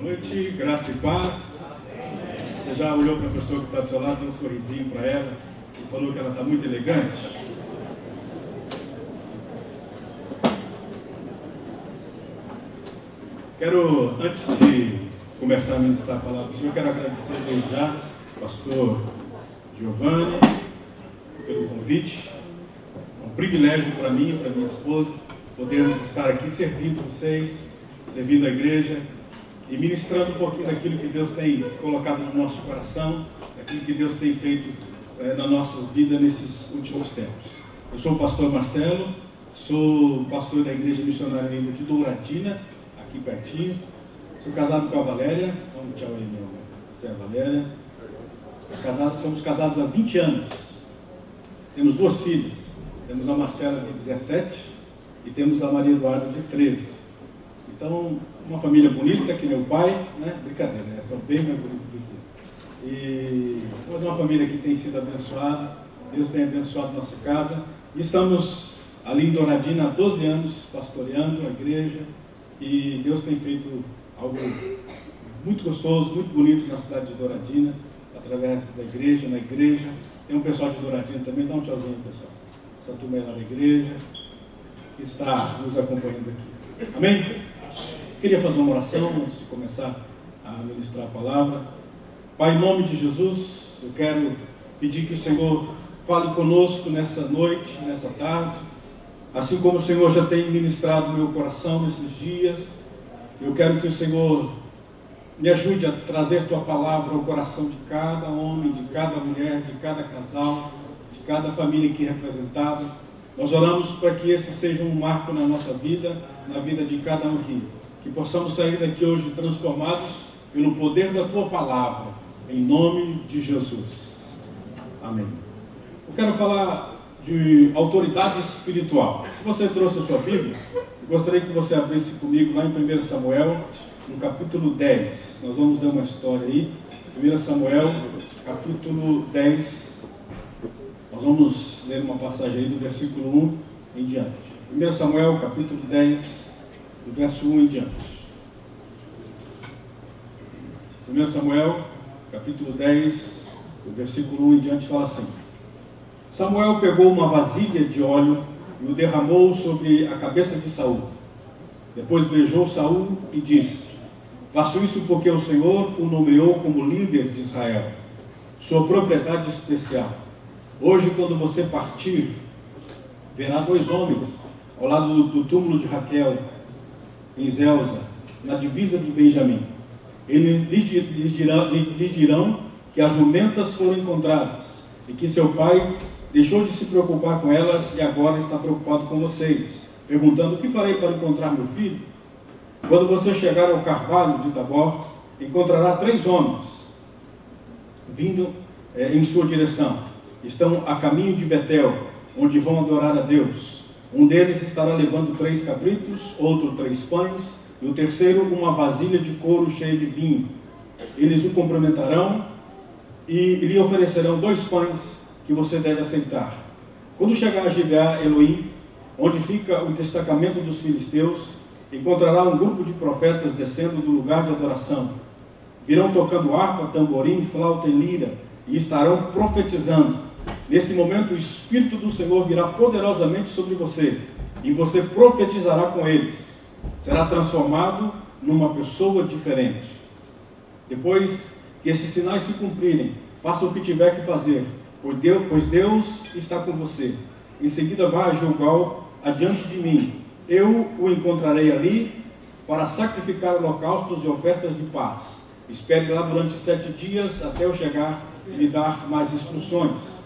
Boa noite, graça e paz. Você já olhou para a pessoa que está do seu lado, deu um sorrisinho para ela e falou que ela está muito elegante? Quero, antes de começar a ministrar a palavra do Senhor, quero agradecer desde já pastor Giovanni pelo convite. É um privilégio para mim e para minha esposa podermos estar aqui servindo vocês, servindo a igreja e ministrando um pouquinho daquilo que Deus tem colocado no nosso coração, daquilo que Deus tem feito é, na nossa vida nesses últimos tempos. Eu sou o pastor Marcelo, sou pastor da Igreja Missionária de Douradina, aqui pertinho. Sou casado com a Valéria. Vamos tchau aí, meu amor. Você é a Valéria. Casados, somos casados há 20 anos. Temos duas filhas. Temos a Marcela de 17 e temos a Maria Eduarda de 13. Então, uma família bonita, que meu pai, né? Brincadeira, né? São bem mais bonitos do que E temos uma família que tem sido abençoada. Deus tem abençoado nossa casa. Estamos ali em Douradina há 12 anos, pastoreando a igreja. E Deus tem feito algo muito gostoso, muito bonito na cidade de Douradina, através da igreja, na igreja. Tem um pessoal de Douradina também, dá um tchauzinho, pessoal. Essa turma é lá da igreja, que está nos acompanhando aqui. Amém? Queria fazer uma oração antes de começar a ministrar a palavra. Pai, em nome de Jesus, eu quero pedir que o Senhor fale conosco nessa noite, nessa tarde. Assim como o Senhor já tem ministrado meu coração nesses dias, eu quero que o Senhor me ajude a trazer tua palavra ao coração de cada homem, de cada mulher, de cada casal, de cada família aqui representada. Nós oramos para que esse seja um marco na nossa vida, na vida de cada um aqui. Que possamos sair daqui hoje transformados pelo poder da tua palavra, em nome de Jesus. Amém. Eu quero falar de autoridade espiritual. Se você trouxe a sua Bíblia, gostaria que você abrisse comigo lá em 1 Samuel, no capítulo 10. Nós vamos ver uma história aí. 1 Samuel, capítulo 10. Nós vamos ler uma passagem aí do versículo 1 em diante. 1 Samuel, capítulo 10, do verso 1 em diante. 1 Samuel, capítulo 10, do versículo 1 em diante, fala assim. Samuel pegou uma vasilha de óleo e o derramou sobre a cabeça de Saul. Depois beijou Saul e disse: Faço isso porque o Senhor o nomeou como líder de Israel, sua propriedade especial. Hoje, quando você partir, verá dois homens ao lado do, do túmulo de Raquel, em Zelza, na divisa de Benjamim. Eles lhes, dirão, lhes dirão que as jumentas foram encontradas e que seu pai deixou de se preocupar com elas e agora está preocupado com vocês, perguntando: O que farei para encontrar meu filho? Quando você chegar ao carvalho de Tabor, encontrará três homens vindo é, em sua direção. Estão a caminho de Betel, onde vão adorar a Deus. Um deles estará levando três cabritos, outro três pães, e o terceiro uma vasilha de couro cheia de vinho. Eles o cumprimentarão e lhe oferecerão dois pães que você deve aceitar. Quando chegar a Gibeá Elohim, onde fica o destacamento dos filisteus, encontrará um grupo de profetas descendo do lugar de adoração. Virão tocando harpa, tamborim, flauta e lira, e estarão profetizando. Nesse momento, o Espírito do Senhor virá poderosamente sobre você, e você profetizará com eles. Será transformado numa pessoa diferente. Depois que esses sinais se cumprirem, faça o que tiver que fazer, pois Deus, está com você. Em seguida, vá a Gilgal adiante de mim. Eu o encontrarei ali para sacrificar holocaustos e ofertas de paz. Espere lá durante sete dias até eu chegar e lhe dar mais instruções.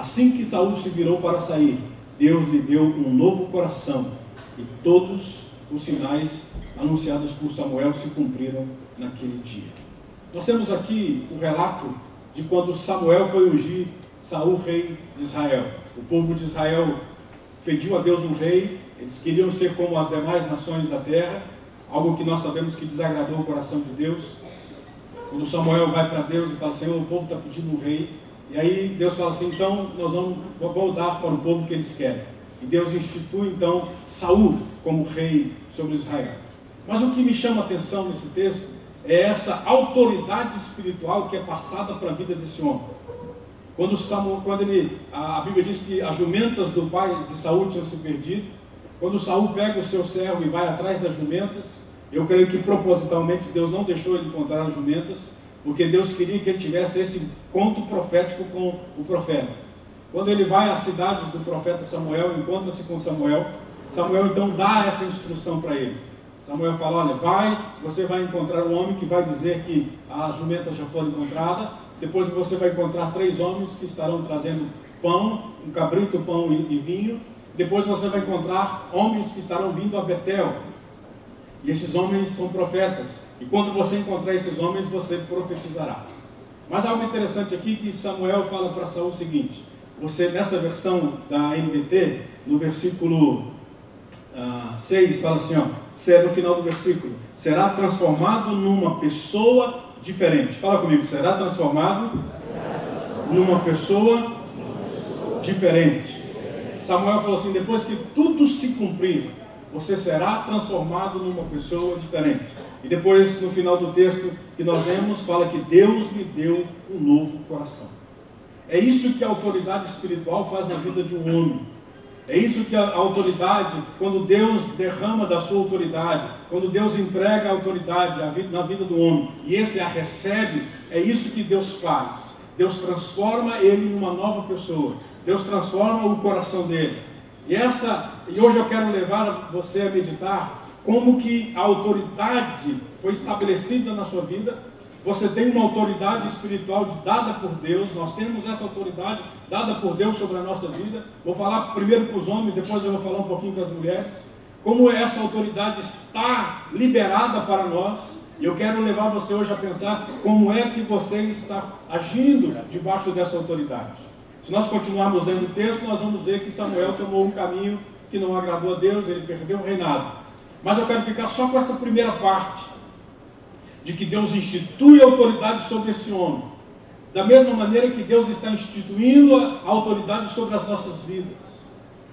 Assim que Saul se virou para sair, Deus lhe deu um novo coração e todos os sinais anunciados por Samuel se cumpriram naquele dia. Nós temos aqui o relato de quando Samuel foi ungir Saul rei de Israel. O povo de Israel pediu a Deus um rei, eles queriam ser como as demais nações da terra, algo que nós sabemos que desagradou o coração de Deus. Quando Samuel vai para Deus e fala, Senhor, o povo está pedindo um rei, e aí Deus fala assim, então nós vamos, dar para o povo que eles querem. E Deus institui então Saul como rei sobre Israel. Mas o que me chama a atenção nesse texto é essa autoridade espiritual que é passada para a vida desse homem. Quando, Samuel, quando ele, a Bíblia diz que as jumentas do pai de Saul tinham se perdido, quando Saul pega o seu servo e vai atrás das jumentas, eu creio que propositalmente Deus não deixou ele encontrar as jumentas, porque Deus queria que ele tivesse esse conto profético com o profeta. Quando ele vai à cidade do profeta Samuel, encontra-se com Samuel, Samuel então dá essa instrução para ele. Samuel fala: Olha, vai, você vai encontrar um homem que vai dizer que as jumentas já foram encontradas. Depois você vai encontrar três homens que estarão trazendo pão, um cabrito, pão e, e vinho. Depois você vai encontrar homens que estarão vindo a Betel. E esses homens são profetas. E quando você encontrar esses homens, você profetizará. Mas algo interessante aqui que Samuel fala para Saul o seguinte: você nessa versão da NBT, no versículo 6, ah, fala assim, ó, é no final do versículo, será transformado numa pessoa diferente. Fala comigo, será transformado numa pessoa diferente. Samuel falou assim: depois que tudo se cumprir, você será transformado numa pessoa diferente. E depois, no final do texto que nós lemos, fala que Deus lhe deu um novo coração. É isso que a autoridade espiritual faz na vida de um homem. É isso que a autoridade, quando Deus derrama da sua autoridade, quando Deus entrega a autoridade na vida do homem e esse a recebe, é isso que Deus faz. Deus transforma ele numa nova pessoa. Deus transforma o coração dele. E essa, e hoje eu quero levar você a meditar como que a autoridade foi estabelecida na sua vida você tem uma autoridade espiritual dada por Deus, nós temos essa autoridade dada por Deus sobre a nossa vida. Vou falar primeiro com os homens, depois eu vou falar um pouquinho com as mulheres. Como essa autoridade está liberada para nós, e eu quero levar você hoje a pensar como é que você está agindo debaixo dessa autoridade. Se nós continuarmos lendo o texto, nós vamos ver que Samuel tomou um caminho que não agradou a Deus, ele perdeu o reinado. Mas eu quero ficar só com essa primeira parte de que Deus institui autoridade sobre esse homem. Da mesma maneira que Deus está instituindo a autoridade sobre as nossas vidas.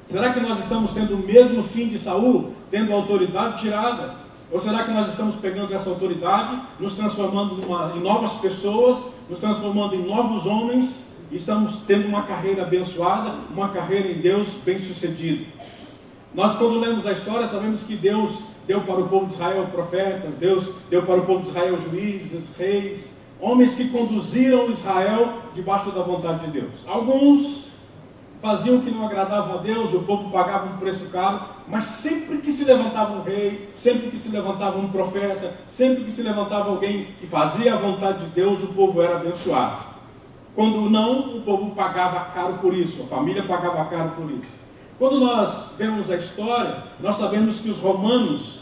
Será que nós estamos tendo o mesmo fim de Saul, tendo a autoridade tirada? Ou será que nós estamos pegando essa autoridade, nos transformando numa, em novas pessoas, nos transformando em novos homens, estamos tendo uma carreira abençoada, uma carreira em Deus bem-sucedida? Nós, quando lemos a história, sabemos que Deus deu para o povo de Israel profetas, Deus deu para o povo de Israel juízes, reis, homens que conduziram Israel debaixo da vontade de Deus. Alguns faziam o que não agradava a Deus, o povo pagava um preço caro, mas sempre que se levantava um rei, sempre que se levantava um profeta, sempre que se levantava alguém que fazia a vontade de Deus, o povo era abençoado. Quando não, o povo pagava caro por isso, a família pagava caro por isso. Quando nós vemos a história, nós sabemos que os romanos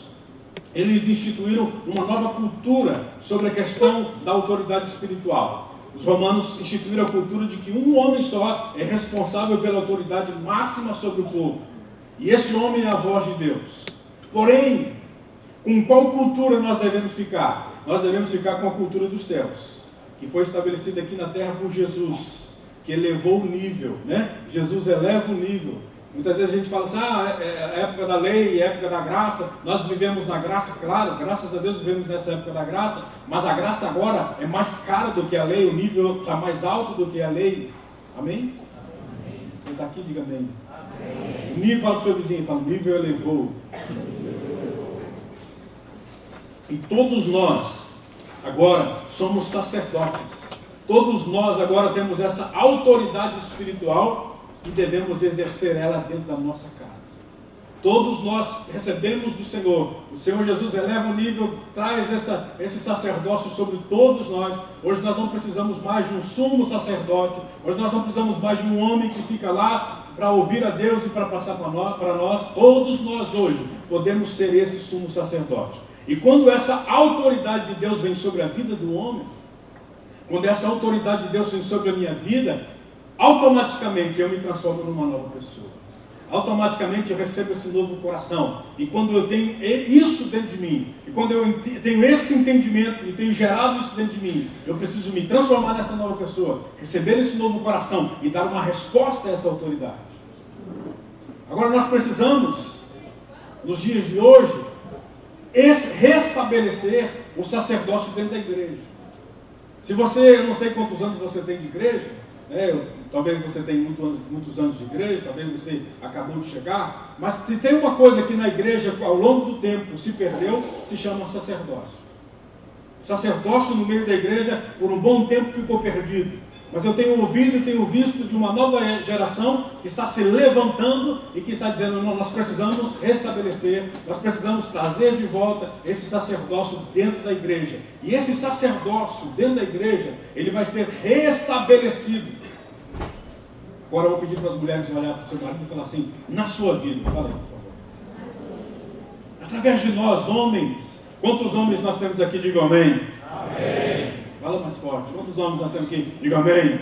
eles instituíram uma nova cultura sobre a questão da autoridade espiritual. Os romanos instituíram a cultura de que um homem só é responsável pela autoridade máxima sobre o povo. E esse homem é a voz de Deus. Porém, com qual cultura nós devemos ficar? Nós devemos ficar com a cultura dos céus, que foi estabelecida aqui na terra por Jesus, que elevou o nível, né? Jesus eleva o nível. Muitas vezes a gente fala assim, ah, é, é época da lei, é época da graça, nós vivemos na graça, claro, graças a Deus vivemos nessa época da graça, mas a graça agora é mais cara do que a lei, o nível está mais alto do que a lei. Amém? amém. Você está aqui, diga amém. amém. O nível, fala para o seu vizinho, fala, o nível elevou. E todos nós, agora, somos sacerdotes. Todos nós agora temos essa autoridade espiritual e devemos exercer ela dentro da nossa casa. Todos nós recebemos do Senhor. O Senhor Jesus eleva o nível, traz essa, esse sacerdócio sobre todos nós. Hoje nós não precisamos mais de um sumo sacerdote. Hoje nós não precisamos mais de um homem que fica lá para ouvir a Deus e para passar para nós, nós. Todos nós hoje podemos ser esse sumo sacerdote. E quando essa autoridade de Deus vem sobre a vida do homem, quando essa autoridade de Deus vem sobre a minha vida, automaticamente eu me transformo numa nova pessoa. Automaticamente eu recebo esse novo coração. E quando eu tenho isso dentro de mim, e quando eu tenho esse entendimento e tenho gerado isso dentro de mim, eu preciso me transformar nessa nova pessoa, receber esse novo coração e dar uma resposta a essa autoridade. Agora nós precisamos, nos dias de hoje, restabelecer o sacerdócio dentro da igreja. Se você, eu não sei quantos anos você tem de igreja, né, talvez você tenha muito muitos anos de igreja, talvez você acabou de chegar, mas se tem uma coisa que na igreja ao longo do tempo se perdeu, se chama sacerdócio. O sacerdócio no meio da igreja por um bom tempo ficou perdido. Mas eu tenho ouvido e tenho visto de uma nova geração que está se levantando e que está dizendo: não, nós precisamos restabelecer, nós precisamos trazer de volta esse sacerdócio dentro da igreja. E esse sacerdócio dentro da igreja, ele vai ser restabelecido. Agora eu vou pedir para as mulheres olhar para o seu marido e falar assim: na sua vida, fala aí, por favor. Através de nós, homens, quantos homens nós temos aqui? Diga amém. Amém. Fala mais forte. Quantos homens nós temos aqui? Diga amém.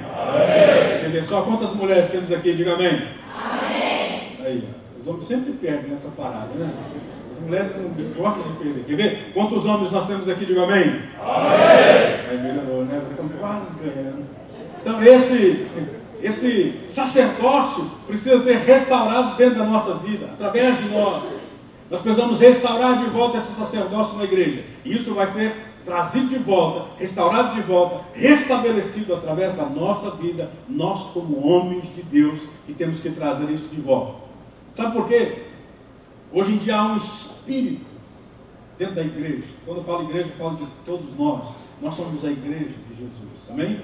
Amém. Só quantas mulheres temos aqui? Diga amém. Amém. Aí, os homens sempre perdem nessa parada, né? As mulheres não gostam de perder. Quer ver? Quantos homens nós temos aqui? Diga amém. Amém. Aí melhorou, né? Estamos quase ganhando. Então, esse, esse sacerdócio precisa ser restaurado dentro da nossa vida, através de nós. Nós precisamos restaurar de volta esse sacerdócio na igreja. E isso vai ser trazido de volta, restaurado de volta, restabelecido através da nossa vida, nós como homens de Deus que temos que trazer isso de volta. Sabe por quê? Hoje em dia há um espírito dentro da igreja. Quando eu falo igreja, eu falo de todos nós. Nós somos a igreja de Jesus. Amém?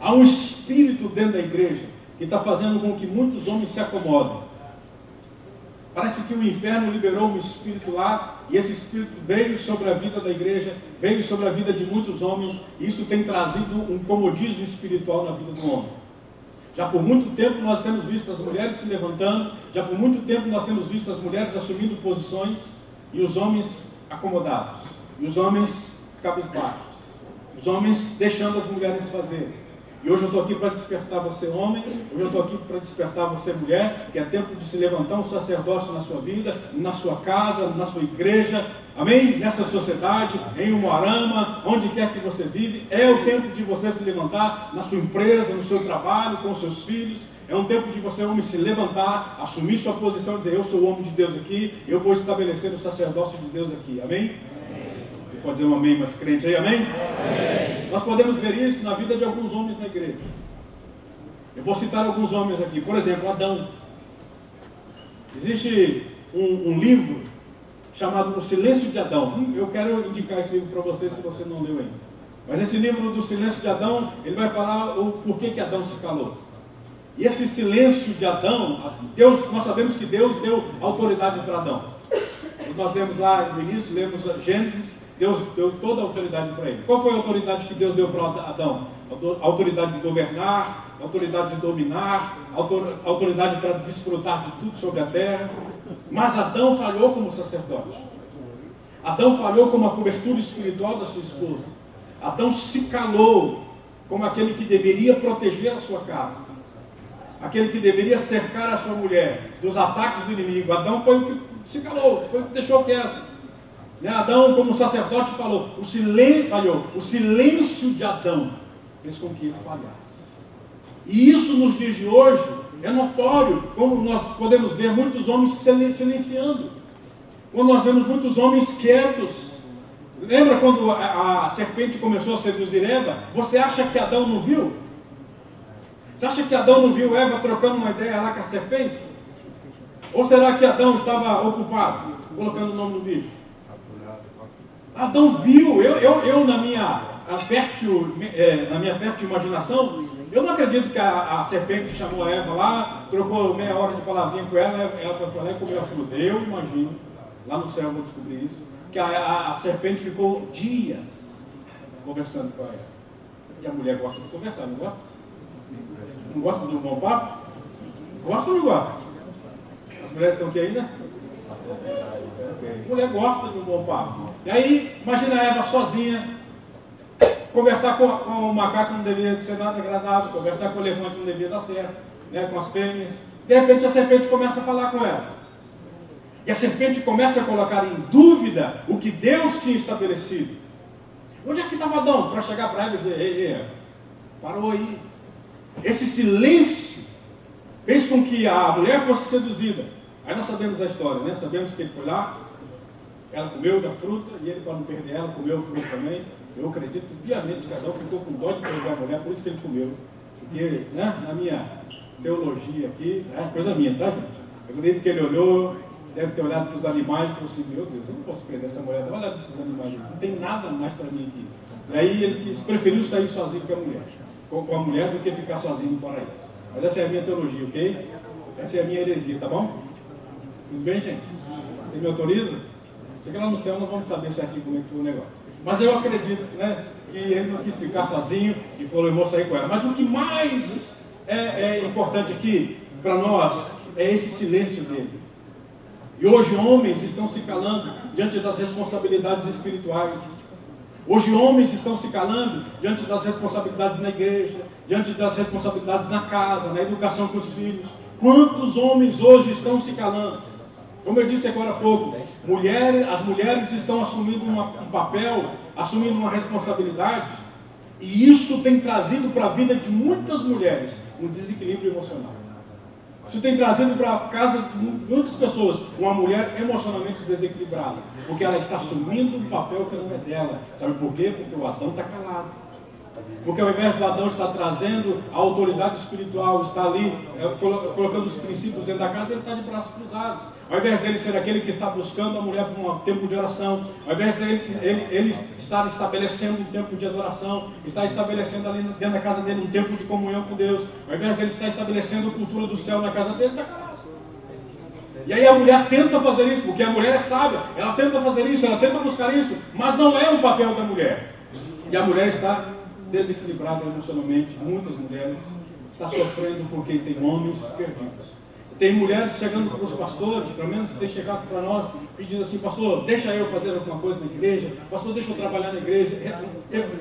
Há um espírito dentro da igreja que está fazendo com que muitos homens se acomodem. Parece que o inferno liberou um espírito lá, e esse espírito veio sobre a vida da igreja, veio sobre a vida de muitos homens, e isso tem trazido um comodismo espiritual na vida do homem. Já por muito tempo nós temos visto as mulheres se levantando, já por muito tempo nós temos visto as mulheres assumindo posições e os homens acomodados, e os homens cabisbaixos, os homens deixando as mulheres fazerem. E hoje eu estou aqui para despertar você, homem, hoje eu estou aqui para despertar você, mulher, que é tempo de se levantar um sacerdócio na sua vida, na sua casa, na sua igreja, amém? Nessa sociedade, em Umuarama, onde quer que você vive, é o tempo de você se levantar na sua empresa, no seu trabalho, com seus filhos. É um tempo de você, homem, se levantar, assumir sua posição e dizer: Eu sou o homem de Deus aqui, eu vou estabelecer o sacerdócio de Deus aqui, amém? Pode dizer um amém mais crente aí, amém? amém? Nós podemos ver isso na vida de alguns homens na igreja. Eu vou citar alguns homens aqui. Por exemplo, Adão. Existe um, um livro chamado O Silêncio de Adão. Hum, eu quero indicar esse livro para você se você não leu ainda. Mas esse livro do Silêncio de Adão, ele vai falar o porquê que Adão se calou. E esse silêncio de Adão, Deus, nós sabemos que Deus deu autoridade para Adão. Nós lemos lá no início, lemos Gênesis, Deus deu toda a autoridade para ele. Qual foi a autoridade que Deus deu para Adão? A autoridade de governar, a autoridade de dominar, a autoridade para desfrutar de tudo sobre a terra. Mas Adão falhou como sacerdote. Adão falhou como a cobertura espiritual da sua esposa. Adão se calou como aquele que deveria proteger a sua casa. Aquele que deveria cercar a sua mulher dos ataques do inimigo. Adão foi o que se calou, foi o que deixou quieto. Né? Adão, como sacerdote, falou: o silêncio, falhou, o silêncio de Adão fez com que ele falhasse. E isso nos dias de hoje é notório, como nós podemos ver muitos homens silenciando. Quando nós vemos muitos homens quietos. Lembra quando a, a serpente começou a seduzir Eva? Você acha que Adão não viu? Você acha que Adão não viu Eva trocando uma ideia lá com a serpente? Ou será que Adão estava ocupado, colocando o nome no bicho? Adão viu, eu, eu, eu na, minha fértil, é, na minha fértil imaginação, eu não acredito que a, a, serpente chamou a Eva lá, trocou meia hora de palavrinha com ela, ela foi lá e comeu a fruta. Eu imagino, lá no céu eu vou descobrir isso, que a, a, a serpente ficou dias conversando com ela. E a mulher gosta de conversar, não gosta? Não gosta de um bom papo? Gosta ou não gosta? As mulheres estão aqui ainda? Mulher gosta de um bom papo. E aí, imagina a Eva sozinha, conversar com, com o macaco não devia ser nada agradável, conversar com o elefante não devia dar certo, né, com as fêmeas. De repente a serpente começa a falar com ela. E a serpente começa a colocar em dúvida o que Deus tinha estabelecido. Onde é que estava Adão? Para chegar para ela e dizer, ei, ei, parou aí. Esse silêncio fez com que a mulher fosse seduzida. Aí nós sabemos a história, né? Sabemos que ele foi lá, Ela comeu da fruta e ele, para não perder ela, comeu a fruta também. Eu acredito piamente que Adão ficou com dó de perder a mulher, por isso que ele comeu. Porque, né, na minha teologia aqui, é coisa minha, tá, gente? Eu acredito que ele olhou, deve ter olhado para os animais e falou assim: Meu Deus, eu não posso perder essa mulher, olha esses animais, não tem nada mais para mim aqui. E aí ele quis, preferiu sair sozinho com a mulher, com a mulher do que ficar sozinho no paraíso. Mas essa é a minha teologia, ok? Essa é a minha heresia, tá bom? Tudo bem, gente? Você me autoriza? Chega lá no céu, não vamos saber certinho como é que foi o negócio. Mas eu acredito, né? Que ele não quis ficar sozinho e falou, eu vou sair com ela. Mas o que mais é, é importante aqui para nós é esse silêncio dele. E hoje homens estão se calando diante das responsabilidades espirituais. Hoje homens estão se calando diante das responsabilidades na igreja, diante das responsabilidades na casa, na educação com os filhos. Quantos homens hoje estão se calando? Como eu disse agora há pouco, mulheres, as mulheres estão assumindo uma, um papel, assumindo uma responsabilidade, e isso tem trazido para a vida de muitas mulheres um desequilíbrio emocional. Isso tem trazido para a casa de muitas pessoas uma mulher emocionalmente desequilibrada, porque ela está assumindo um papel que não é dela. Sabe por quê? Porque o Adão está calado. Porque ao invés do Adão estar trazendo a autoridade espiritual, está ali é, colocando os princípios dentro da casa, ele está de braços cruzados. Ao invés dele ser aquele que está buscando a mulher por um tempo de oração, ao invés dele ele, ele estar estabelecendo um tempo de adoração, está estabelecendo ali dentro da casa dele um tempo de comunhão com Deus, ao invés dele estar estabelecendo a cultura do céu na casa dele, está calado. E aí a mulher tenta fazer isso, porque a mulher é sábia, ela tenta fazer isso, ela tenta buscar isso, mas não é o papel da mulher. E a mulher está desequilibrada emocionalmente, muitas mulheres, está sofrendo porque tem homens perdidos. Tem mulheres chegando para os pastores, pelo menos tem chegado para nós, pedindo assim, pastor, deixa eu fazer alguma coisa na igreja, pastor, deixa eu trabalhar na igreja.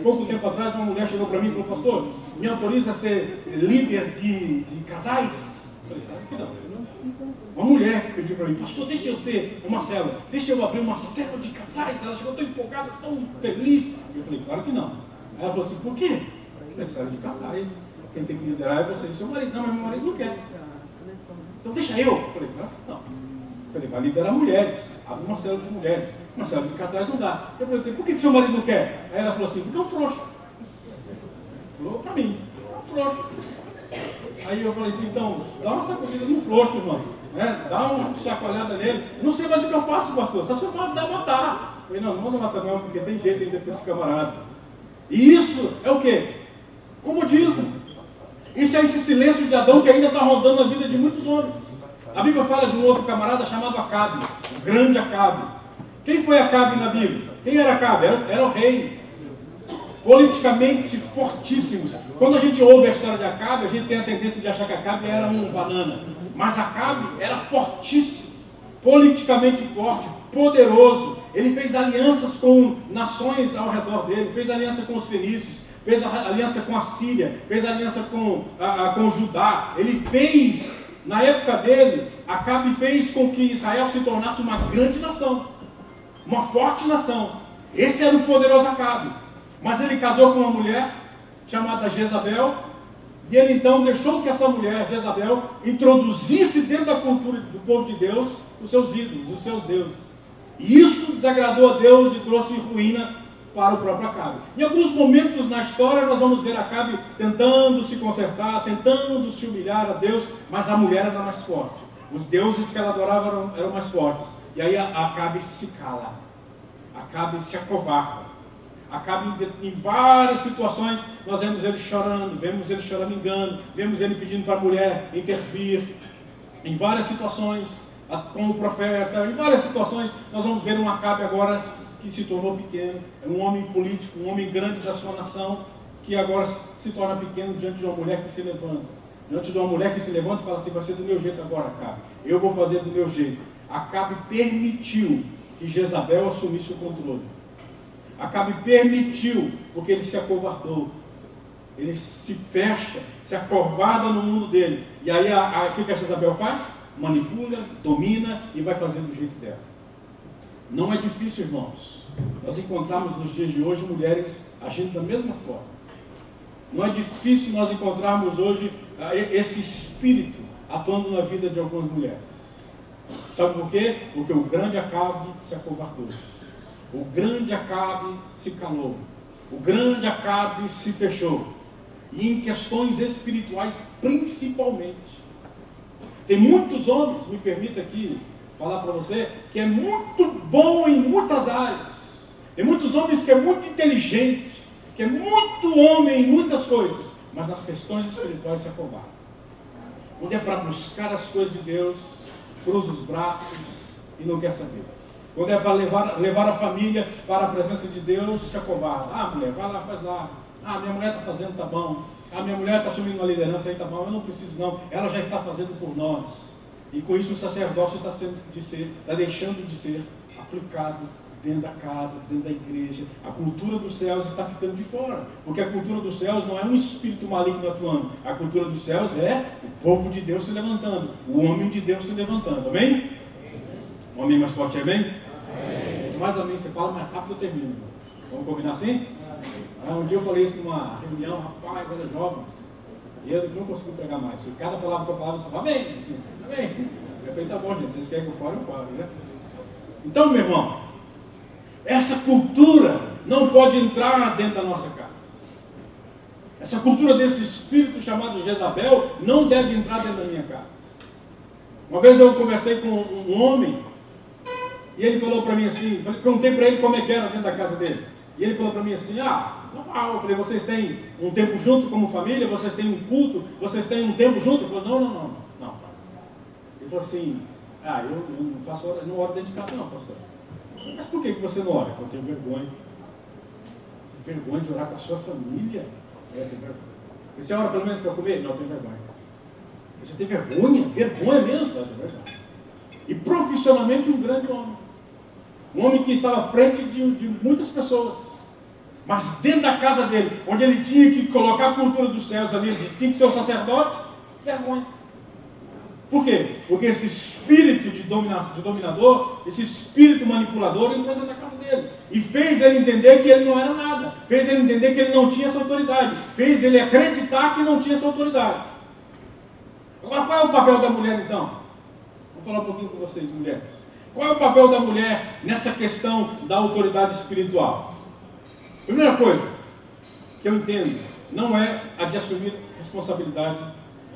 Pouco tempo atrás, uma mulher chegou para mim e falou, pastor, me autoriza a ser líder de, de casais? Eu falei, claro que não. Uma mulher pediu para mim, pastor, deixa eu ser uma célula, deixa eu abrir uma célula de casais. Ela chegou tão empolgada, tão feliz. Eu falei, claro que não. Ela falou assim, por quê? Eu célula de casais. Quem tem que liderar é você e seu marido. Não, mas meu marido não quer. Então deixa eu. Eu falei, não. não. Eu falei, vai liderar mulheres. Abre uma célula de mulheres. Uma célula de casais não dá. Eu falei, por que, que seu marido não quer? Aí ela falou assim, porque é um frouxo. Falou para mim, é um frouxo. Aí eu falei assim, então, dá uma sacudida no frouxo, irmão. Né? Dá uma chacoalhada nele. Não sei mais o que eu faço, pastor. Só se eu mandar matar. Eu falei, não, não vou matar não, porque tem jeito ainda para esse camarada. E isso é o quê? Comodismo. Isso é esse silêncio de Adão que ainda está rondando a vida de muitos homens. A Bíblia fala de um outro camarada chamado Acabe, o grande Acabe. Quem foi Acabe na Bíblia? Quem era Acabe? Era, era o rei. Politicamente fortíssimo. Quando a gente ouve a história de Acabe, a gente tem a tendência de achar que Acabe era um banana. Mas Acabe era fortíssimo, politicamente forte, poderoso. Ele fez alianças com nações ao redor dele, fez aliança com os fenícios, fez aliança com a Síria, fez aliança com, a, a, com Judá. Ele fez, na época dele, Acabe fez com que Israel se tornasse uma grande nação, uma forte nação. Esse era o poderoso Acabe. Mas ele casou com uma mulher chamada Jezabel, e ele então deixou que essa mulher, Jezabel, introduzisse dentro da cultura do povo de Deus os seus ídolos, os seus deuses. Isso desagradou a Deus e trouxe ruína para o próprio Acabe. Em alguns momentos na história nós vamos ver Acabe tentando se consertar, tentando se humilhar a Deus, mas a mulher era mais forte. Os deuses que ela adorava eram, eram mais fortes. E aí Acabe se cala, Acabe se acovarda. Acabe em várias situações, nós vemos ele chorando, vemos ele choramingando, vemos ele pedindo para a mulher intervir. Em várias situações, com o profeta, em várias situações, nós vamos ver um Acabe agora que se tornou pequeno, é um homem político, um homem grande da sua nação, que agora se torna pequeno diante de uma mulher que se levanta. Diante de uma mulher que se levanta e fala assim, vai ser do meu jeito agora, Acabe. Eu vou fazer do meu jeito. Acabe permitiu que Jezabel assumisse o controle. Acabe permitiu, porque ele se acovardou. Ele se fecha, se acovarda no mundo dele. E aí o que a Jezabel faz? Manipula, domina e vai fazendo do jeito dela. Não é difícil, irmãos. Nós encontramos nos dias de hoje mulheres agindo da mesma forma. Não é difícil nós encontrarmos hoje ah, esse espírito atuando na vida de algumas mulheres. Sabe por quê? Porque o grande Acabe se acovardou. O grande Acabe se calou. O grande Acabe se fechou. E em questões espirituais, principalmente. Tem muitos homens, me permita aqui falar para você, que é muito bom em muitas áreas. Tem muitos homens que é muito inteligente, que é muito homem em muitas coisas, mas nas questões espirituais se acovarda. Quando é para buscar as coisas de Deus, cruza os braços e não quer saber. Quando é para levar, levar a família para a presença de Deus, se acovarda. Ah, mulher, vai lá, faz lá. Ah, minha mulher está fazendo, tá bom. Ah, minha mulher está assumindo uma liderança aí, tá bom. Eu não preciso, não. Ela já está fazendo por nós. E com isso o sacerdócio está sendo de ser, está deixando de ser aplicado dentro da casa, dentro da igreja. A cultura dos céus está ficando de fora. Porque a cultura dos céus não é um espírito maligno atuando. A cultura dos céus é o povo de Deus se levantando, o homem de Deus se levantando. Amém? O homem mais forte é amém? Quanto mais amém você fala, mais rápido eu termino. Vamos combinar assim? Um dia eu falei isso numa reunião, rapaz, era jovens. E eu não consegui pregar mais. Porque cada palavra que eu falava, eu falava, amém, amém. Eu falei, tá bom, gente, vocês querem que eu pare, eu paro, né? Então, meu irmão, essa cultura não pode entrar dentro da nossa casa. Essa cultura desse espírito chamado Jezabel não deve entrar dentro da minha casa. Uma vez eu conversei com um homem e ele falou para mim assim, perguntei para ele como é que era dentro da casa dele. E ele falou para mim assim, ah, normal, eu falei, vocês têm um tempo junto como família, vocês têm um culto, vocês têm um tempo junto? Ele falou, não, não, não, não. Ele falou assim, ah, eu, não faço não oro dentro de casa não, pastor. Mas por que você não ora? Eu tenho vergonha. Tenho vergonha de orar com a sua família? É, tenho vergonha. Você ora pelo menos para comer? Não, tenho vergonha. Você tem vergonha? Vergonha mesmo? Não, tenho vergonha. E profissionalmente um grande homem. Um homem que estava à frente de, de muitas pessoas. Mas dentro da casa dele, onde ele tinha que colocar a cultura dos céus ali, ele tinha que ser o sacerdote, vergonha. Por quê? Porque esse espírito de, domina, de dominador, esse espírito manipulador entrou dentro da casa dele. E fez ele entender que ele não era nada. Fez ele entender que ele não tinha essa autoridade. Fez ele acreditar que não tinha essa autoridade. Agora, qual é o papel da mulher então? Vou falar um pouquinho com vocês, mulheres. Qual é o papel da mulher nessa questão da autoridade espiritual? Primeira coisa que eu entendo, não é a de assumir responsabilidade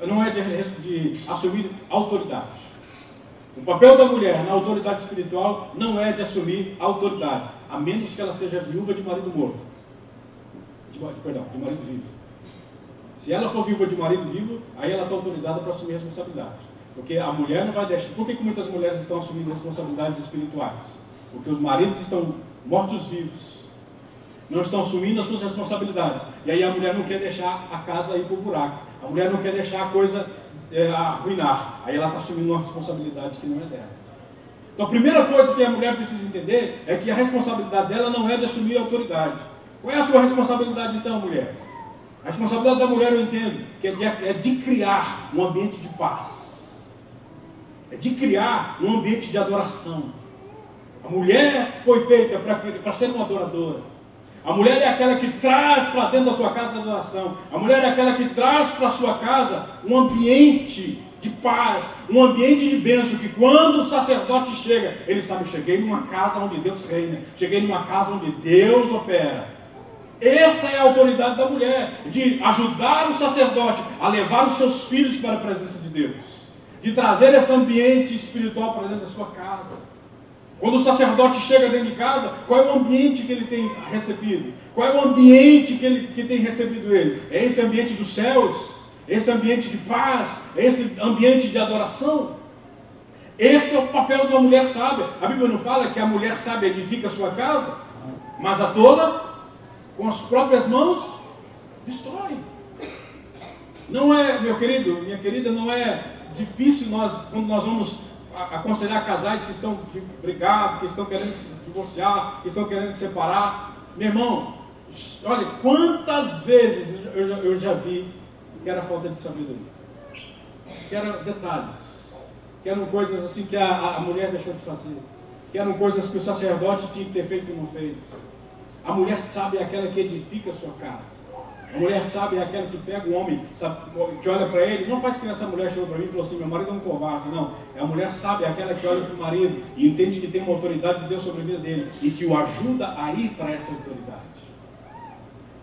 não é de, de assumir autoridade. O papel da mulher na autoridade espiritual não é de assumir autoridade, a menos que ela seja viúva de marido morto. De, perdão, de marido vivo. Se ela for viúva de marido vivo, aí ela está autorizada para assumir responsabilidade. Porque a mulher não vai deixar. Por que, que muitas mulheres estão assumindo responsabilidades espirituais? Porque os maridos estão mortos-vivos. Não estão assumindo as suas responsabilidades. E aí a mulher não quer deixar a casa ir para o buraco. A mulher não quer deixar a coisa é, arruinar. Aí ela está assumindo uma responsabilidade que não é dela. Então a primeira coisa que a mulher precisa entender é que a responsabilidade dela não é de assumir a autoridade. Qual é a sua responsabilidade então, mulher? A responsabilidade da mulher eu entendo que é de, é de criar um ambiente de paz. É de criar um ambiente de adoração. A mulher foi feita para ser uma adoradora. A mulher é aquela que traz para dentro da sua casa a adoração. A mulher é aquela que traz para a sua casa um ambiente de paz, um ambiente de bênção, que quando o sacerdote chega, ele sabe, cheguei numa casa onde Deus reina, cheguei numa casa onde Deus opera. Essa é a autoridade da mulher, de ajudar o sacerdote a levar os seus filhos para a presença de Deus, de trazer esse ambiente espiritual para dentro da sua casa. Quando o sacerdote chega dentro de casa, qual é o ambiente que ele tem recebido? Qual é o ambiente que, ele, que tem recebido ele? É esse ambiente dos céus? Esse ambiente de paz? Esse ambiente de adoração? Esse é o papel de uma mulher sábia. A Bíblia não fala que a mulher sábia edifica a sua casa, mas a tola, com as próprias mãos, destrói. Não é, meu querido, minha querida, não é difícil nós, quando nós vamos aconselhar casais que estão brigados, que estão querendo se divorciar, que estão querendo se separar. Meu irmão, olha, quantas vezes eu já, eu já vi que era falta de sabedoria, que eram detalhes, que eram coisas assim que a, a mulher deixou de fazer, que eram coisas que o sacerdote tinha que ter feito e não fez. A mulher sabe é aquela que edifica a sua casa. A mulher sábia é aquela que pega o homem, sabe, que olha para ele, não faz que essa mulher chegou para mim e falou assim, meu marido é um covarde, não. É a mulher sábia, é aquela que olha para o marido e entende que tem uma autoridade de Deus sobre a vida dele e que o ajuda a ir para essa autoridade.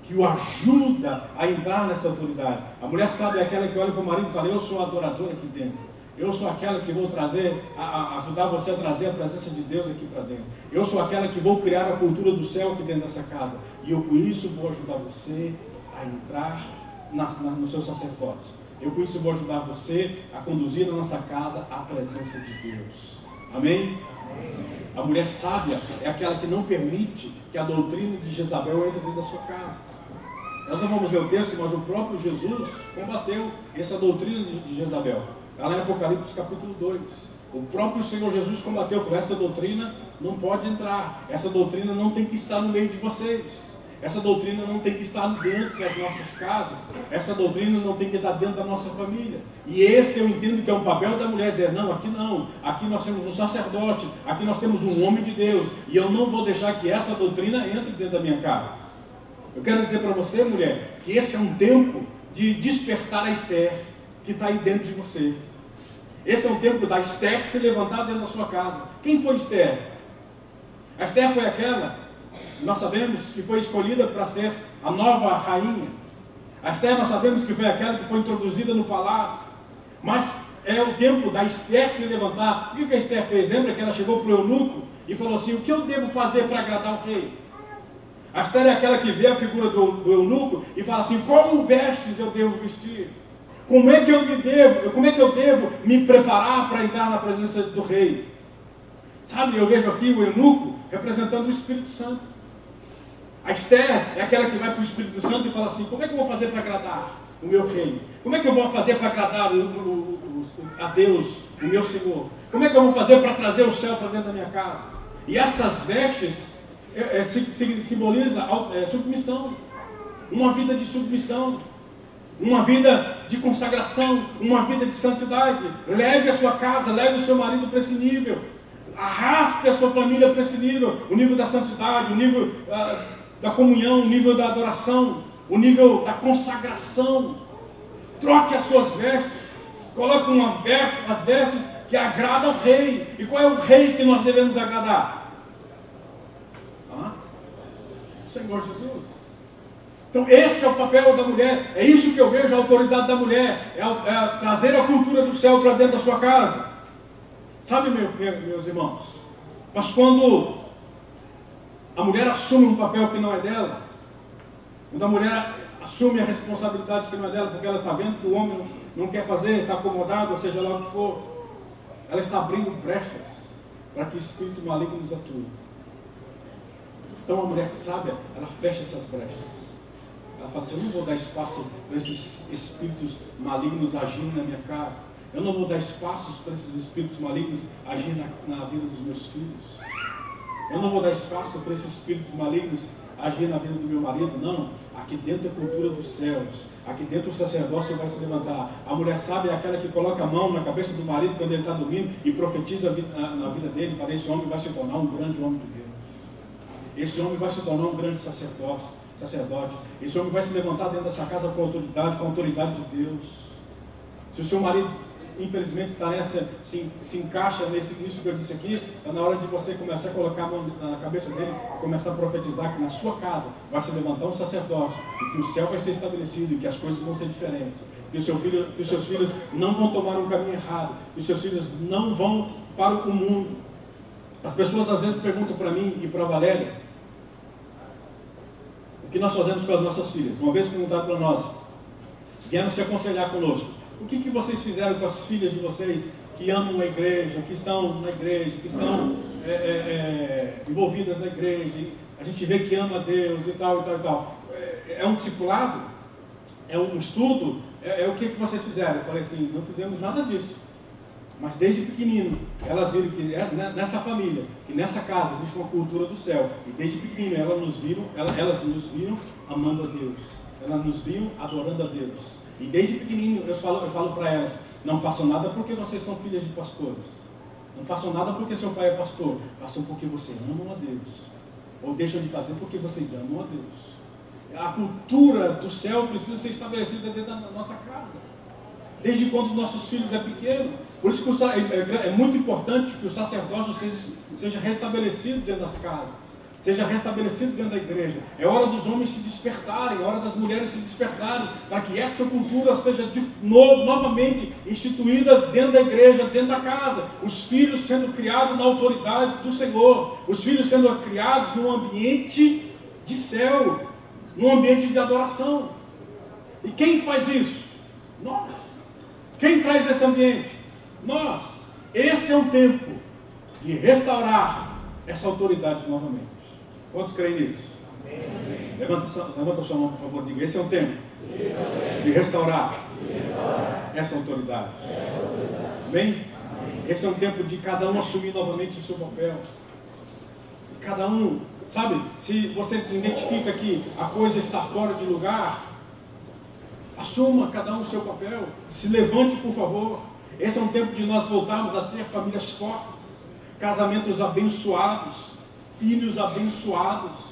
Que o ajuda a entrar nessa autoridade. A mulher sábia é aquela que olha para o marido e fala, eu sou adorador aqui dentro. Eu sou aquela que vou trazer, a, a ajudar você a trazer a presença de Deus aqui para dentro. Eu sou aquela que vou criar a cultura do céu aqui dentro dessa casa. E eu por isso vou ajudar você a entrar na, na, no seu sacerdócio. Eu por isso vou ajudar você a conduzir na nossa casa a presença de Deus. Amém? A mulher sábia é aquela que não permite que a doutrina de Jezabel entre dentro da sua casa. Nós não vamos ver o texto, mas o próprio Jesus combateu essa doutrina de Jezabel. Está lá em Apocalipse capítulo 2. O próprio Senhor Jesus combateu, falou, essa doutrina não pode entrar, essa doutrina não tem que estar no meio de vocês. Essa doutrina não tem que estar dentro das nossas casas. Essa doutrina não tem que estar dentro da nossa família. E esse eu entendo que é um papel da mulher dizer: não, aqui não. Aqui nós temos um sacerdote. Aqui nós temos um homem de Deus. E eu não vou deixar que essa doutrina entre dentro da minha casa. Eu quero dizer para você, mulher, que esse é um tempo de despertar a Esther que está aí dentro de você. Esse é o tempo da Esther se levantar dentro da sua casa. Quem foi Esther? A Esther foi aquela nós sabemos que foi escolhida para ser a nova rainha. A Esther nós sabemos que foi aquela que foi introduzida no palácio. Mas é o tempo da Esther se levantar. E o que a Esther fez? Lembra que ela chegou para o eunuco e falou assim: O que eu devo fazer para agradar o rei? A Esther é aquela que vê a figura do, do eunuco e fala assim: Como vestes eu devo vestir? Como é que eu me devo, como é que eu devo me preparar para entrar na presença do rei? Sabe, eu vejo aqui o eunuco representando o Espírito Santo. A Esther é aquela que vai para o Espírito Santo e fala assim: como é que eu vou fazer para agradar o meu rei? Como é que eu vou fazer para agradar o, o, o, a Deus, o meu Senhor? Como é que eu vou fazer para trazer o céu para dentro da minha casa? E essas vestes é, é, simboliza é, submissão, uma vida de submissão, uma vida de consagração, uma vida de santidade. Leve a sua casa, leve o seu marido para esse nível. Arraste a sua família para esse nível, o nível da santidade, o nível uh, da comunhão, o nível da adoração, o nível da consagração. Troque as suas vestes. Coloque uma veste, as vestes que agradam ao rei. E qual é o rei que nós devemos agradar? Ah, o Senhor Jesus. Então, esse é o papel da mulher. É isso que eu vejo a autoridade da mulher. É, é trazer a cultura do céu para dentro da sua casa. Sabe, meu, meus irmãos? Mas quando a mulher assume um papel que não é dela, quando a mulher assume a responsabilidade que não é dela, porque ela está vendo que o homem não quer fazer, está acomodado, ou seja lá o que for, ela está abrindo brechas para que espírito maligno nos atue. Então a mulher sábia, ela fecha essas brechas. Ela fala assim: eu não vou dar espaço para esses espíritos malignos agirem na minha casa. Eu não vou dar espaços para esses espíritos malignos agirem na, na vida dos meus filhos. Eu não vou dar espaço para esses espíritos malignos agir na vida do meu marido, não. Aqui dentro é cultura dos céus. Aqui dentro o sacerdócio vai se levantar. A mulher sábia é aquela que coloca a mão na cabeça do marido quando ele está dormindo e profetiza na vida dele. Fala, esse homem vai se tornar um grande homem de Deus. Esse homem vai se tornar um grande sacerdote. sacerdote. Esse homem vai se levantar dentro dessa casa com autoridade, com a autoridade de Deus. Se o seu marido infelizmente está nessa, se, se encaixa nesse nisso que eu disse aqui, é na hora de você começar a colocar a mão na cabeça dele, começar a profetizar que na sua casa vai se levantar um sacerdócio, e que o céu vai ser estabelecido, e que as coisas vão ser diferentes, que, seu filho, que os seus filhos não vão tomar um caminho errado, que os seus filhos não vão para o mundo. As pessoas às vezes perguntam para mim e para a Valéria o que nós fazemos com as nossas filhas. Uma vez perguntaram para nós, vieram se aconselhar conosco. O que, que vocês fizeram com as filhas de vocês que amam a igreja, que estão na igreja, que estão é, é, é, envolvidas na igreja? A gente vê que ama a Deus e tal, e tal, e tal. É, é um discipulado? É um estudo? É, é, o que, que vocês fizeram? Eu falei assim, não fizemos nada disso. Mas desde pequenino, elas viram que é, né, nessa família, que nessa casa existe uma cultura do céu. E desde pequenino elas nos viram, elas nos viram amando a Deus. Elas nos viram adorando a Deus. E desde pequenininho eu falo, eu falo para elas: não façam nada porque vocês são filhas de pastores. Não façam nada porque seu pai é pastor. Façam porque vocês amam a Deus. Ou deixam de fazer porque vocês amam a Deus. A cultura do céu precisa ser estabelecida dentro da nossa casa. Desde quando nossos filhos é pequeno. Por isso que é, é, é muito importante que o sacerdócio seja, seja restabelecido dentro das casas seja restabelecido dentro da igreja. É hora dos homens se despertarem, é hora das mulheres se despertarem, para que essa cultura seja de novo, novamente instituída dentro da igreja, dentro da casa. Os filhos sendo criados na autoridade do Senhor, os filhos sendo criados num ambiente de céu, num ambiente de adoração. E quem faz isso? Nós. Quem traz esse ambiente? Nós. Esse é um tempo de restaurar essa autoridade novamente. Quantos creem nisso? Levanta, levanta sua mão, por favor, diga: esse é o tempo de restaurar, essa autoridade. Amém? Esse é um tempo de cada um assumir novamente o seu papel. Cada um, sabe, se você identifica que a coisa está fora de lugar, assuma cada um o seu papel. Se levante, por favor. Esse é um tempo de nós voltarmos a ter famílias fortes, casamentos abençoados filhos abençoados.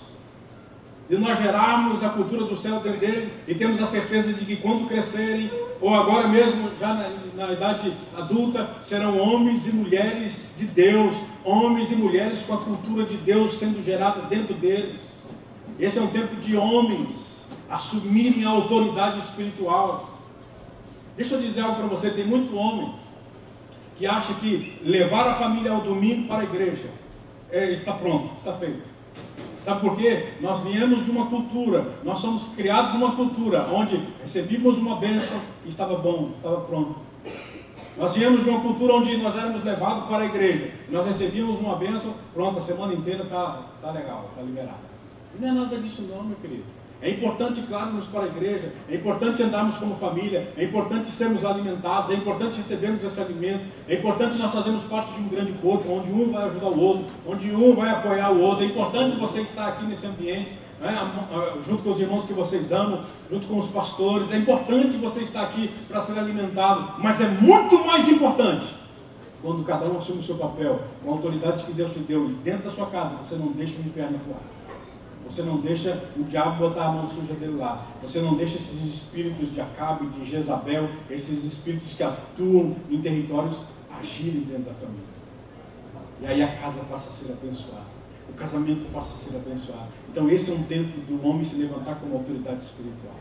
De nós gerarmos a cultura do céu dentro deles e temos a certeza de que quando crescerem, ou agora mesmo, já na, na idade adulta, serão homens e mulheres de Deus, homens e mulheres com a cultura de Deus sendo gerada dentro deles. Esse é um tempo de homens assumirem a autoridade espiritual. Deixa eu dizer algo para você: tem muito homem que acha que levar a família ao domingo para a igreja é, está pronto, está feito. Sabe por quê? Nós viemos de uma cultura, nós somos criados numa cultura onde recebíamos uma bênção e estava bom, estava pronto. Nós viemos de uma cultura onde nós éramos levados para a igreja, nós recebíamos uma bênção, pronto, a semana inteira está tá legal, está liberado. Não é nada disso não, meu querido. É importante, claro, irmos para a igreja, é importante andarmos como família, é importante sermos alimentados, é importante recebermos esse alimento, é importante nós fazermos parte de um grande corpo, onde um vai ajudar o outro, onde um vai apoiar o outro. É importante você estar aqui nesse ambiente, né, junto com os irmãos que vocês amam, junto com os pastores. É importante você estar aqui para ser alimentado, mas é muito mais importante quando cada um assume o seu papel, com a autoridade que Deus te deu, e dentro da sua casa, você não deixa o inferno atuar. Você não deixa o diabo botar a mão suja dele lá. Você não deixa esses espíritos de Acabe, de Jezabel, esses espíritos que atuam em territórios agirem dentro da família. E aí a casa passa a ser abençoada. O casamento passa a ser abençoado. Então esse é um tempo do homem se levantar como autoridade espiritual.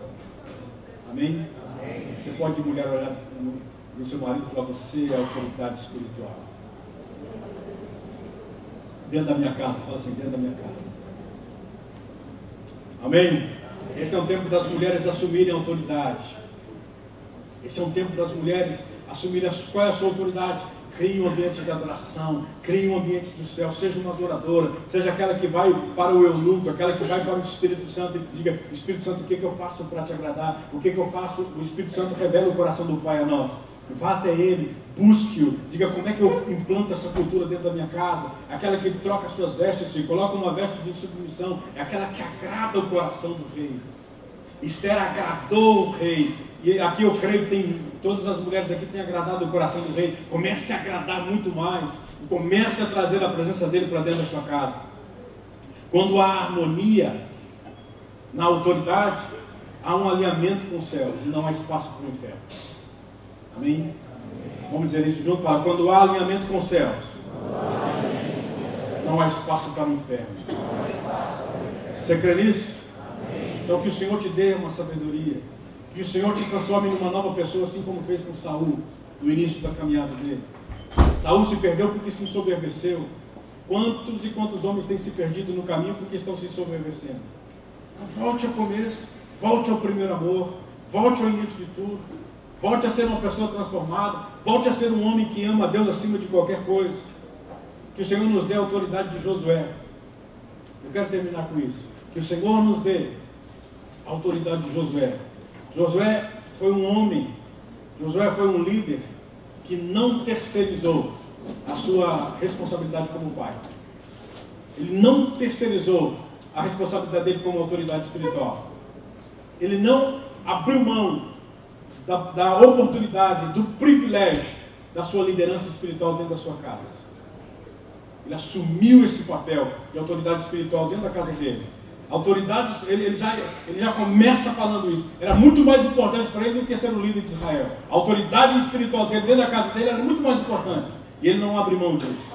Amém? Amém. Você pode, mulher, olhar no, no seu marido e falar, você é autoridade espiritual. Dentro da minha casa, fala assim, dentro da minha casa. Amém? Este é um tempo das mulheres assumirem a autoridade. Este é um tempo das mulheres assumirem qual é a sua autoridade. Crie um ambiente de adoração, crie um ambiente do céu, seja uma adoradora, seja aquela que vai para o eunuco, aquela que vai para o Espírito Santo e diga, Espírito Santo, o que, que eu faço para te agradar? O que, que eu faço? O Espírito Santo revela o coração do Pai a nós. Vá até Ele, busque-o, diga como é que eu implanto essa cultura dentro da minha casa. Aquela que troca as suas vestes e coloca uma veste de submissão, é aquela que agrada o coração do rei. Esther agradou o rei. E aqui eu creio que tem, todas as mulheres aqui têm agradado o coração do rei. Comece a agradar muito mais. Comece a trazer a presença dele para dentro da sua casa. Quando há harmonia na autoridade, há um alinhamento com o céu e não há espaço para o inferno. Amém? Vamos dizer isso junto? Fala, quando há alinhamento com os céus, não há espaço para o inferno. Você crê nisso? Então que o Senhor te dê uma sabedoria. Que o Senhor te transforme numa nova pessoa, assim como fez com Saul no início da caminhada dele. Saul se perdeu porque se ensoberbeceu. Quantos e quantos homens têm se perdido no caminho porque estão se ensoberbecendo? Então, volte ao começo, volte ao primeiro amor, volte ao início de tudo. Volte a ser uma pessoa transformada. Volte a ser um homem que ama a Deus acima de qualquer coisa. Que o Senhor nos dê a autoridade de Josué. Eu quero terminar com isso. Que o Senhor nos dê a autoridade de Josué. Josué foi um homem, Josué foi um líder que não terceirizou a sua responsabilidade como pai. Ele não terceirizou a responsabilidade dele como autoridade espiritual. Ele não abriu mão da, da oportunidade, do privilégio da sua liderança espiritual dentro da sua casa. Ele assumiu esse papel de autoridade espiritual dentro da casa dele. Autoridades, ele, ele, já, ele já começa falando isso. Era muito mais importante para ele do que ser o líder de Israel. A autoridade espiritual dele dentro da casa dele era muito mais importante. E ele não abre mão disso.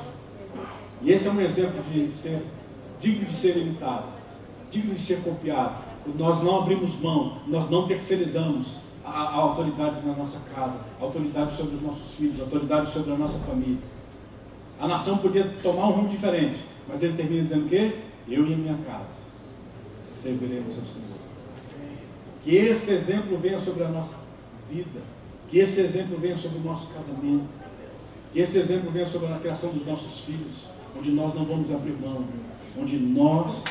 E esse é um exemplo de ser digno de ser imitado, digno de ser copiado. Nós não abrimos mão, nós não terceirizamos a, a autoridade na nossa casa, autoridade sobre os nossos filhos, autoridade sobre a nossa família. A nação podia tomar um rumo diferente, mas ele termina dizendo o quê? Eu e a minha casa serviremos ao Senhor. Que esse exemplo venha sobre a nossa vida, que esse exemplo venha sobre o nosso casamento, que esse exemplo venha sobre a criação dos nossos filhos, onde nós não vamos abrir mão, onde nós,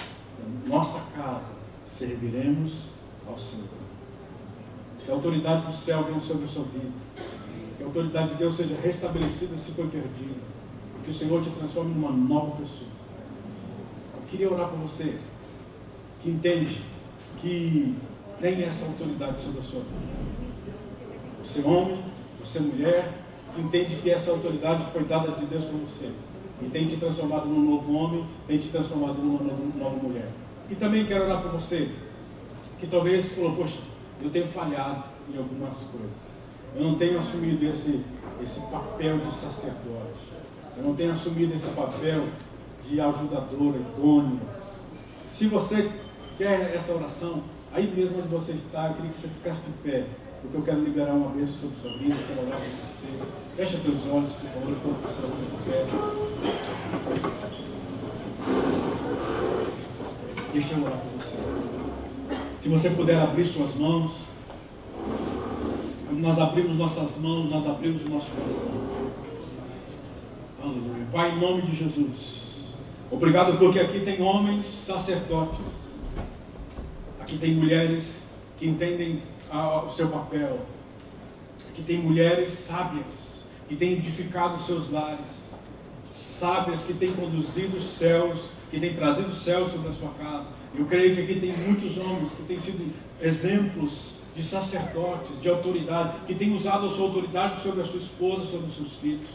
nossa casa, serviremos ao Senhor. Que a autoridade do céu venha sobre a sua vida. Que a autoridade de Deus seja restabelecida se foi perdida. Que o Senhor te transforme numa nova pessoa. Eu queria orar por você que entende que tem essa autoridade sobre a sua vida. Você homem, você mulher, que entende que essa autoridade foi dada de Deus para você. E tem te transformado num novo homem, tem te transformado numa nova mulher. E também quero orar para você, que talvez falou, poxa, eu tenho falhado em algumas coisas. Eu não tenho assumido esse, esse papel de sacerdote. Eu não tenho assumido esse papel de ajudador, idôneo. Se você quer essa oração, aí mesmo onde você está, eu queria que você ficasse de pé, porque eu quero liberar uma bênção sobre sua vida, eu quero orar por você. Fecha teus olhos, por favor, enquanto está de pé. Deixa eu orar por você. Se você puder abrir suas mãos, nós abrimos nossas mãos, nós abrimos o nosso coração. Aleluia. Pai, em nome de Jesus. Obrigado porque aqui tem homens sacerdotes Aqui tem mulheres que entendem o seu papel. Aqui tem mulheres sábias que têm edificado os seus lares. Sábias que têm conduzido os céus, que têm trazido os céus sobre a sua casa. Eu creio que aqui tem muitos homens que têm sido exemplos de sacerdotes, de autoridade, que têm usado a sua autoridade sobre a sua esposa, sobre os seus filhos.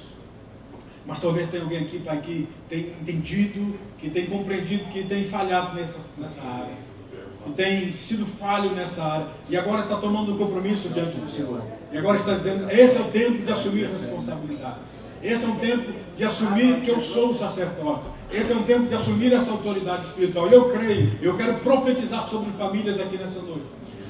Mas talvez tenha alguém aqui, Pai, que tem entendido, que tem compreendido, que tem falhado nessa, nessa área que tem sido falho nessa área e agora está tomando um compromisso diante do Senhor. E agora está dizendo: esse é o tempo de assumir responsabilidades. Esse é um tempo de assumir que eu sou o sacerdote. Esse é um tempo de assumir essa autoridade espiritual. E eu creio, eu quero profetizar sobre famílias aqui nessa noite.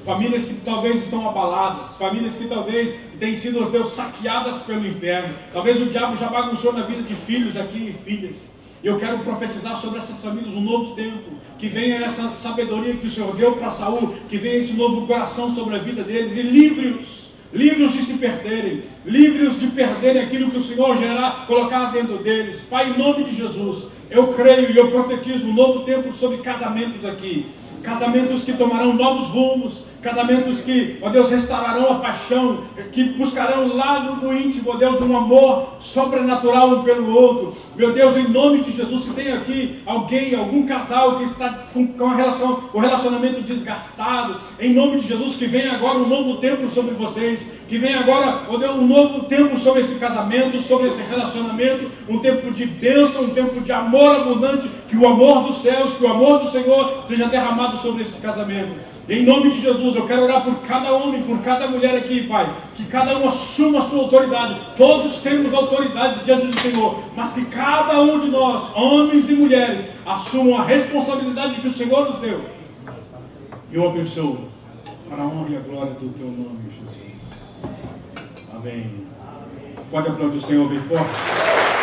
Famílias que talvez estão abaladas, famílias que talvez têm sido, Deus, saqueadas pelo inferno. Talvez o diabo já bagunçou na vida de filhos aqui e filhas. Eu quero profetizar sobre essas famílias um novo tempo, que venha essa sabedoria que o Senhor deu para Saul, que venha esse novo coração sobre a vida deles e livre-os, livre-os de se perderem, livre-os de perderem aquilo que o Senhor gerar, colocar dentro deles. Pai, em nome de Jesus, eu creio e eu profetizo um novo tempo sobre casamentos aqui, casamentos que tomarão novos rumos, Casamentos que, ó Deus, restaurarão a paixão, que buscarão lá no íntimo, ó Deus, um amor sobrenatural um pelo outro. Meu Deus, em nome de Jesus, se tem aqui alguém, algum casal que está com, com relação, o relacionamento desgastado, em nome de Jesus, que venha agora um novo tempo sobre vocês, que venha agora, ó Deus, um novo tempo sobre esse casamento, sobre esse relacionamento, um tempo de bênção, um tempo de amor abundante, que o amor dos céus, que o amor do Senhor seja derramado sobre esse casamento. Em nome de Jesus, eu quero orar por cada homem, por cada mulher aqui, Pai. Que cada um assuma a sua autoridade. Todos temos autoridade diante do Senhor. Mas que cada um de nós, homens e mulheres, assumam a responsabilidade que o Senhor nos deu. E eu abençoo para a honra e a glória do Teu nome, Jesus. Amém. Pode aplaudir o Senhor bem forte.